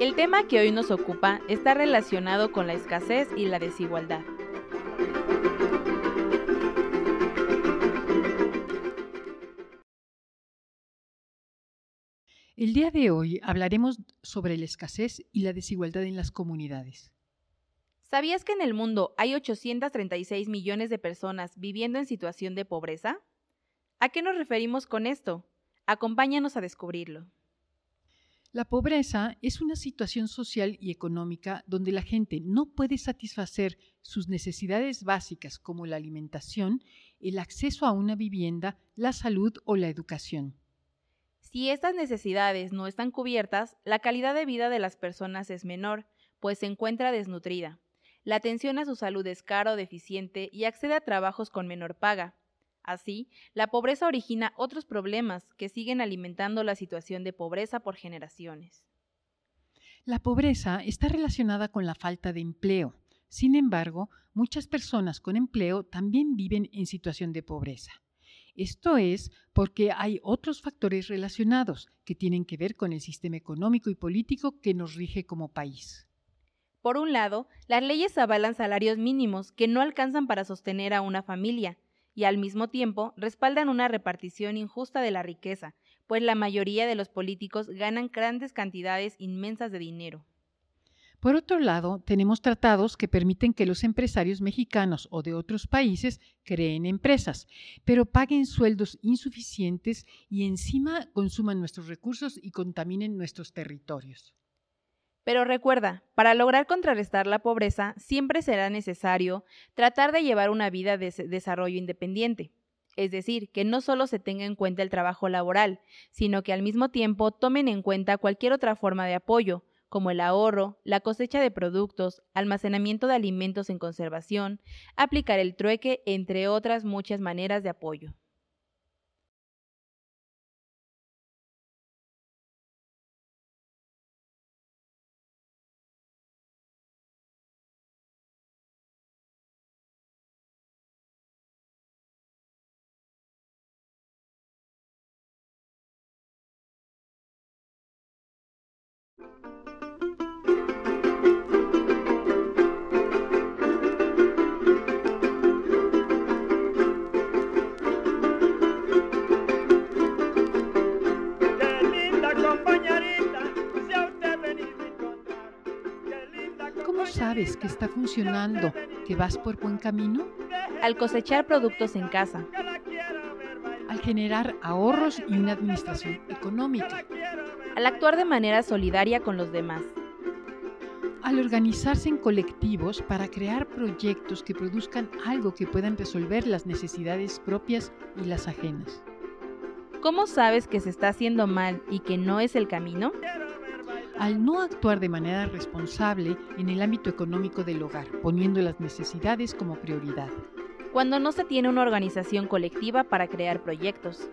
El tema que hoy nos ocupa está relacionado con la escasez y la desigualdad. El día de hoy hablaremos sobre la escasez y la desigualdad en las comunidades. ¿Sabías que en el mundo hay 836 millones de personas viviendo en situación de pobreza? ¿A qué nos referimos con esto? Acompáñanos a descubrirlo. La pobreza es una situación social y económica donde la gente no puede satisfacer sus necesidades básicas como la alimentación, el acceso a una vivienda, la salud o la educación. Si estas necesidades no están cubiertas, la calidad de vida de las personas es menor, pues se encuentra desnutrida. La atención a su salud es cara o deficiente y accede a trabajos con menor paga. Así, la pobreza origina otros problemas que siguen alimentando la situación de pobreza por generaciones. La pobreza está relacionada con la falta de empleo. Sin embargo, muchas personas con empleo también viven en situación de pobreza. Esto es porque hay otros factores relacionados que tienen que ver con el sistema económico y político que nos rige como país. Por un lado, las leyes avalan salarios mínimos que no alcanzan para sostener a una familia, y al mismo tiempo respaldan una repartición injusta de la riqueza, pues la mayoría de los políticos ganan grandes cantidades inmensas de dinero. Por otro lado, tenemos tratados que permiten que los empresarios mexicanos o de otros países creen empresas, pero paguen sueldos insuficientes y encima consuman nuestros recursos y contaminen nuestros territorios. Pero recuerda, para lograr contrarrestar la pobreza siempre será necesario tratar de llevar una vida de desarrollo independiente. Es decir, que no solo se tenga en cuenta el trabajo laboral, sino que al mismo tiempo tomen en cuenta cualquier otra forma de apoyo, como el ahorro, la cosecha de productos, almacenamiento de alimentos en conservación, aplicar el trueque, entre otras muchas maneras de apoyo. Sabes que está funcionando, que vas por buen camino? Al cosechar productos en casa. Al generar ahorros y una administración económica. Al actuar de manera solidaria con los demás. Al organizarse en colectivos para crear proyectos que produzcan algo que puedan resolver las necesidades propias y las ajenas. ¿Cómo sabes que se está haciendo mal y que no es el camino? Al no actuar de manera responsable en el ámbito económico del hogar, poniendo las necesidades como prioridad. Cuando no se tiene una organización colectiva para crear proyectos.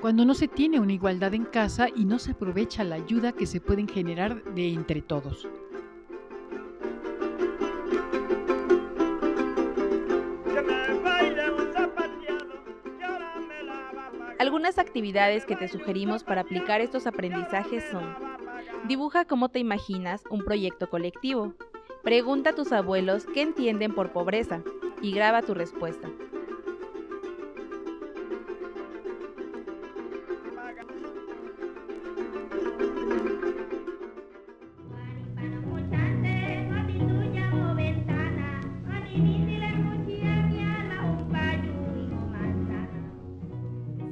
Cuando no se tiene una igualdad en casa y no se aprovecha la ayuda que se pueden generar de entre todos. Algunas actividades que te sugerimos para aplicar estos aprendizajes son Dibuja cómo te imaginas un proyecto colectivo. Pregunta a tus abuelos qué entienden por pobreza y graba tu respuesta.